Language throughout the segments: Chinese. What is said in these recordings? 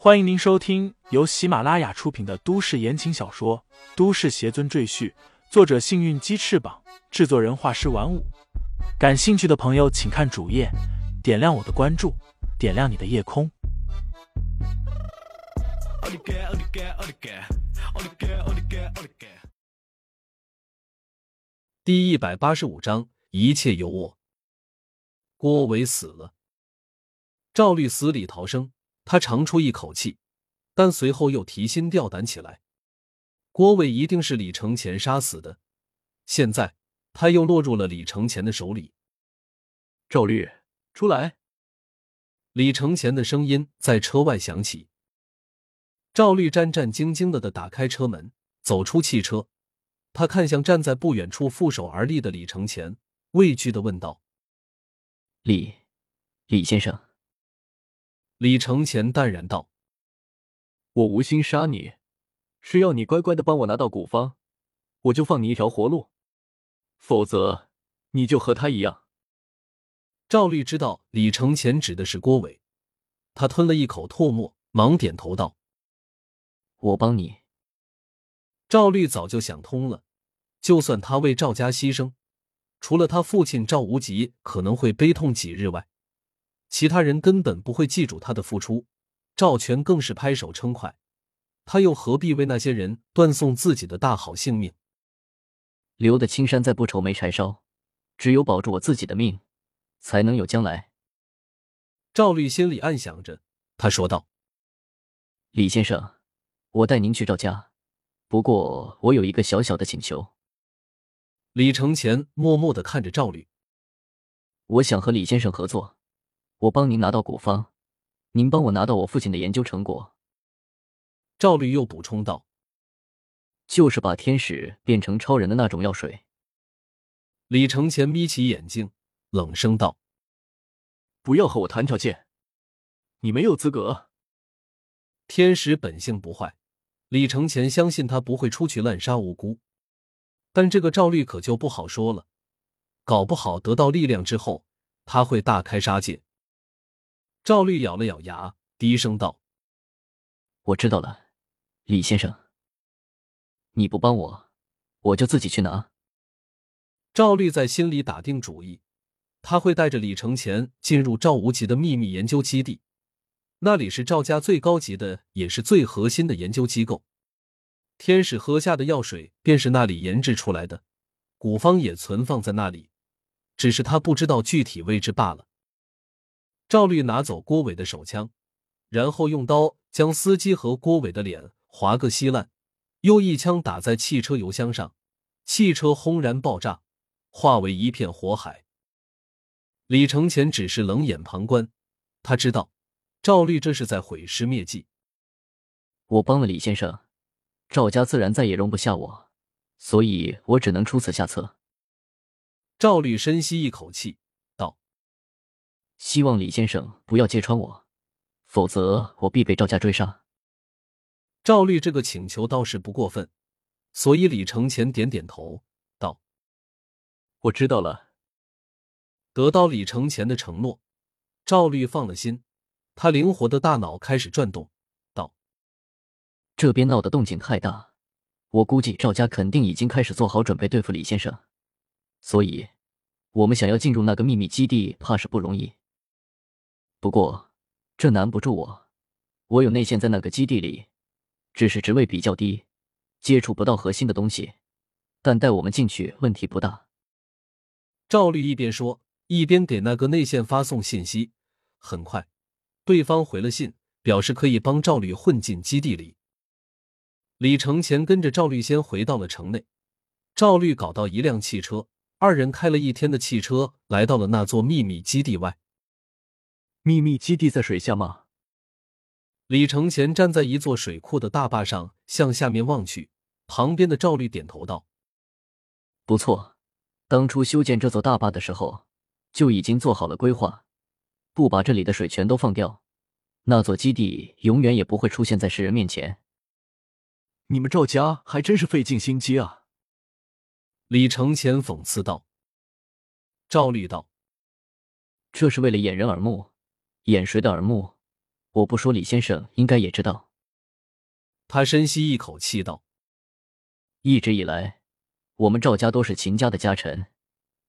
欢迎您收听由喜马拉雅出品的都市言情小说《都市邪尊赘婿》，作者：幸运鸡翅膀，制作人：画师玩五。感兴趣的朋友，请看主页，点亮我的关注，点亮你的夜空。第一百八十五章，一切由我。郭伟死了，赵律死里逃生。他长出一口气，但随后又提心吊胆起来。郭伟一定是李承前杀死的，现在他又落入了李承前的手里。赵律，出来！李承前的声音在车外响起。赵律战战兢兢的的打开车门，走出汽车。他看向站在不远处负手而立的李承前，畏惧的问道：“李，李先生。”李承前淡然道：“我无心杀你，是要你乖乖的帮我拿到古方，我就放你一条活路；否则，你就和他一样。”赵律知道李承前指的是郭伟，他吞了一口唾沫，忙点头道：“我帮你。”赵律早就想通了，就算他为赵家牺牲，除了他父亲赵无极可能会悲痛几日外，其他人根本不会记住他的付出，赵全更是拍手称快，他又何必为那些人断送自己的大好性命？留得青山在，不愁没柴烧。只有保住我自己的命，才能有将来。赵律心里暗想着，他说道：“李先生，我带您去赵家，不过我有一个小小的请求。”李承前默默的看着赵律，我想和李先生合作。我帮您拿到古方，您帮我拿到我父亲的研究成果。赵律又补充道：“就是把天使变成超人的那种药水。”李承前眯起眼睛，冷声道：“不要和我谈条件，你没有资格。”天使本性不坏，李承前相信他不会出去滥杀无辜，但这个赵律可就不好说了，搞不好得到力量之后，他会大开杀戒。赵律咬了咬牙，低声道：“我知道了，李先生，你不帮我，我就自己去拿。”赵律在心里打定主意，他会带着李承前进入赵无极的秘密研究基地，那里是赵家最高级的，也是最核心的研究机构。天使喝下的药水便是那里研制出来的，古方也存放在那里，只是他不知道具体位置罢了。赵律拿走郭伟的手枪，然后用刀将司机和郭伟的脸划个稀烂，又一枪打在汽车油箱上，汽车轰然爆炸，化为一片火海。李承前只是冷眼旁观，他知道赵律这是在毁尸灭迹。我帮了李先生，赵家自然再也容不下我，所以我只能出此下策。赵律深吸一口气。希望李先生不要揭穿我，否则我必被赵家追杀。赵律这个请求倒是不过分，所以李承前点点头，道：“我知道了。”得到李承前的承诺，赵律放了心，他灵活的大脑开始转动，道：“这边闹的动静太大，我估计赵家肯定已经开始做好准备对付李先生，所以，我们想要进入那个秘密基地，怕是不容易。”不过，这难不住我。我有内线在那个基地里，只是职位比较低，接触不到核心的东西。但带我们进去问题不大。赵律一边说，一边给那个内线发送信息。很快，对方回了信，表示可以帮赵律混进基地里。李承前跟着赵律先回到了城内。赵律搞到一辆汽车，二人开了一天的汽车，来到了那座秘密基地外。秘密基地在水下吗？李承前站在一座水库的大坝上，向下面望去。旁边的赵律点头道：“不错，当初修建这座大坝的时候，就已经做好了规划。不把这里的水全都放掉，那座基地永远也不会出现在世人面前。你们赵家还真是费尽心机啊！”李承前讽刺道。赵律道：“这是为了掩人耳目。”掩谁的耳目？我不说，李先生应该也知道。他深吸一口气道：“一直以来，我们赵家都是秦家的家臣。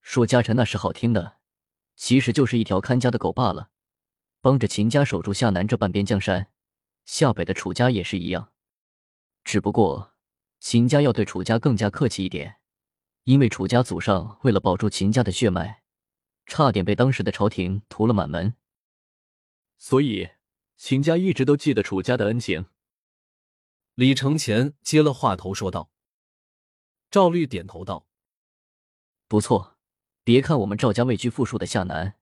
说家臣那是好听的，其实就是一条看家的狗罢了，帮着秦家守住夏南这半边江山。夏北的楚家也是一样，只不过秦家要对楚家更加客气一点，因为楚家祖上为了保住秦家的血脉，差点被当时的朝廷屠了满门。所以秦家一直都记得楚家的恩情。”李承前接了话头说道：“赵律点头道，不错。别看我们赵家位居富庶的下南，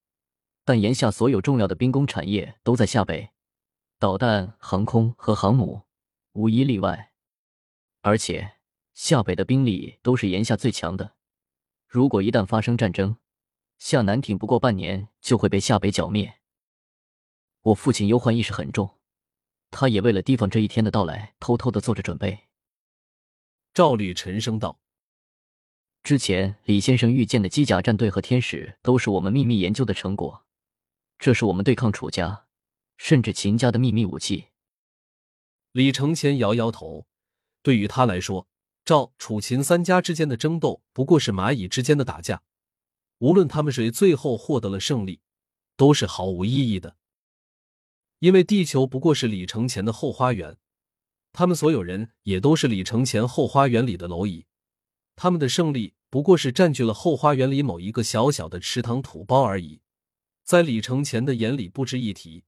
但眼下所有重要的兵工产业都在下北，导弹、航空和航母无一例外。而且下北的兵力都是眼下最强的。如果一旦发生战争，下南挺不过半年就会被下北剿灭。我父亲忧患意识很重。”他也为了提防这一天的到来，偷偷的做着准备。赵律沉声道：“之前李先生遇见的机甲战队和天使，都是我们秘密研究的成果。这是我们对抗楚家，甚至秦家的秘密武器。”李承前摇摇头，对于他来说，赵、楚、秦三家之间的争斗不过是蚂蚁之间的打架，无论他们谁最后获得了胜利，都是毫无意义的。因为地球不过是李承前的后花园，他们所有人也都是李承前后花园里的蝼蚁，他们的胜利不过是占据了后花园里某一个小小的池塘土包而已，在李承前的眼里不值一提，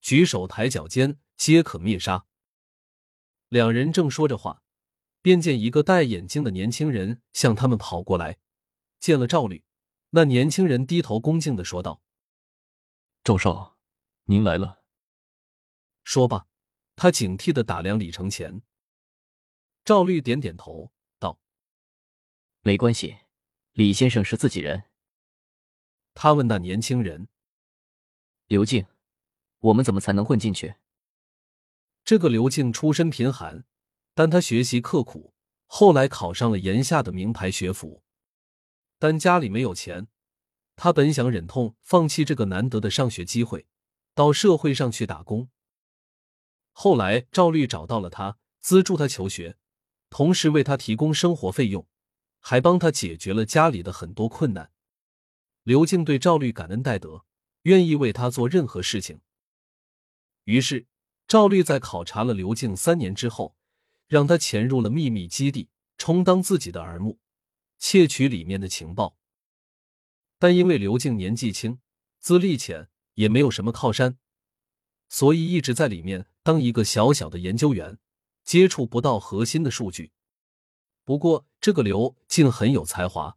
举手抬脚间皆可灭杀。两人正说着话，便见一个戴眼镜的年轻人向他们跑过来，见了赵律，那年轻人低头恭敬的说道：“赵少，您来了。”说罢，他警惕的打量李承前。赵律点点头，道：“没关系，李先生是自己人。”他问那年轻人：“刘静，我们怎么才能混进去？”这个刘静出身贫寒，但他学习刻苦，后来考上了炎夏的名牌学府。但家里没有钱，他本想忍痛放弃这个难得的上学机会，到社会上去打工。后来，赵律找到了他，资助他求学，同时为他提供生活费用，还帮他解决了家里的很多困难。刘静对赵律感恩戴德，愿意为他做任何事情。于是，赵律在考察了刘静三年之后，让他潜入了秘密基地，充当自己的耳目，窃取里面的情报。但因为刘静年纪轻，资历浅，也没有什么靠山。所以一直在里面当一个小小的研究员，接触不到核心的数据。不过这个刘竟很有才华，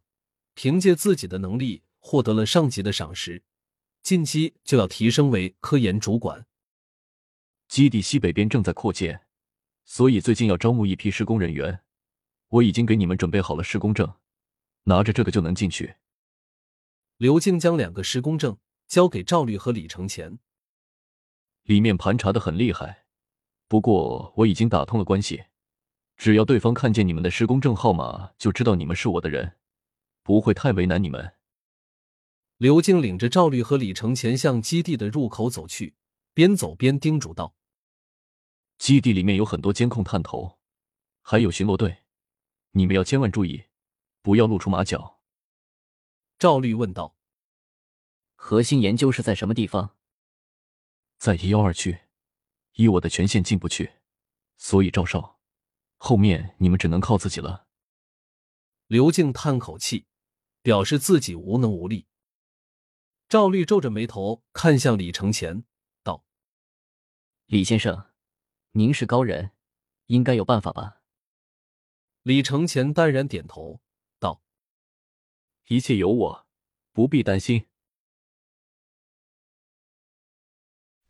凭借自己的能力获得了上级的赏识，近期就要提升为科研主管。基地西北边正在扩建，所以最近要招募一批施工人员。我已经给你们准备好了施工证，拿着这个就能进去。刘静将两个施工证交给赵律和李承前。里面盘查的很厉害，不过我已经打通了关系，只要对方看见你们的施工证号码，就知道你们是我的人，不会太为难你们。刘静领着赵律和李承前向基地的入口走去，边走边叮嘱道：“基地里面有很多监控探头，还有巡逻队，你们要千万注意，不要露出马脚。”赵律问道：“核心研究是在什么地方？”在一幺二区，以我的权限进不去，所以赵少，后面你们只能靠自己了。刘静叹口气，表示自己无能无力。赵律皱着眉头看向李承前，道：“李先生，您是高人，应该有办法吧？”李承前淡然点头，道：“一切有我，不必担心。”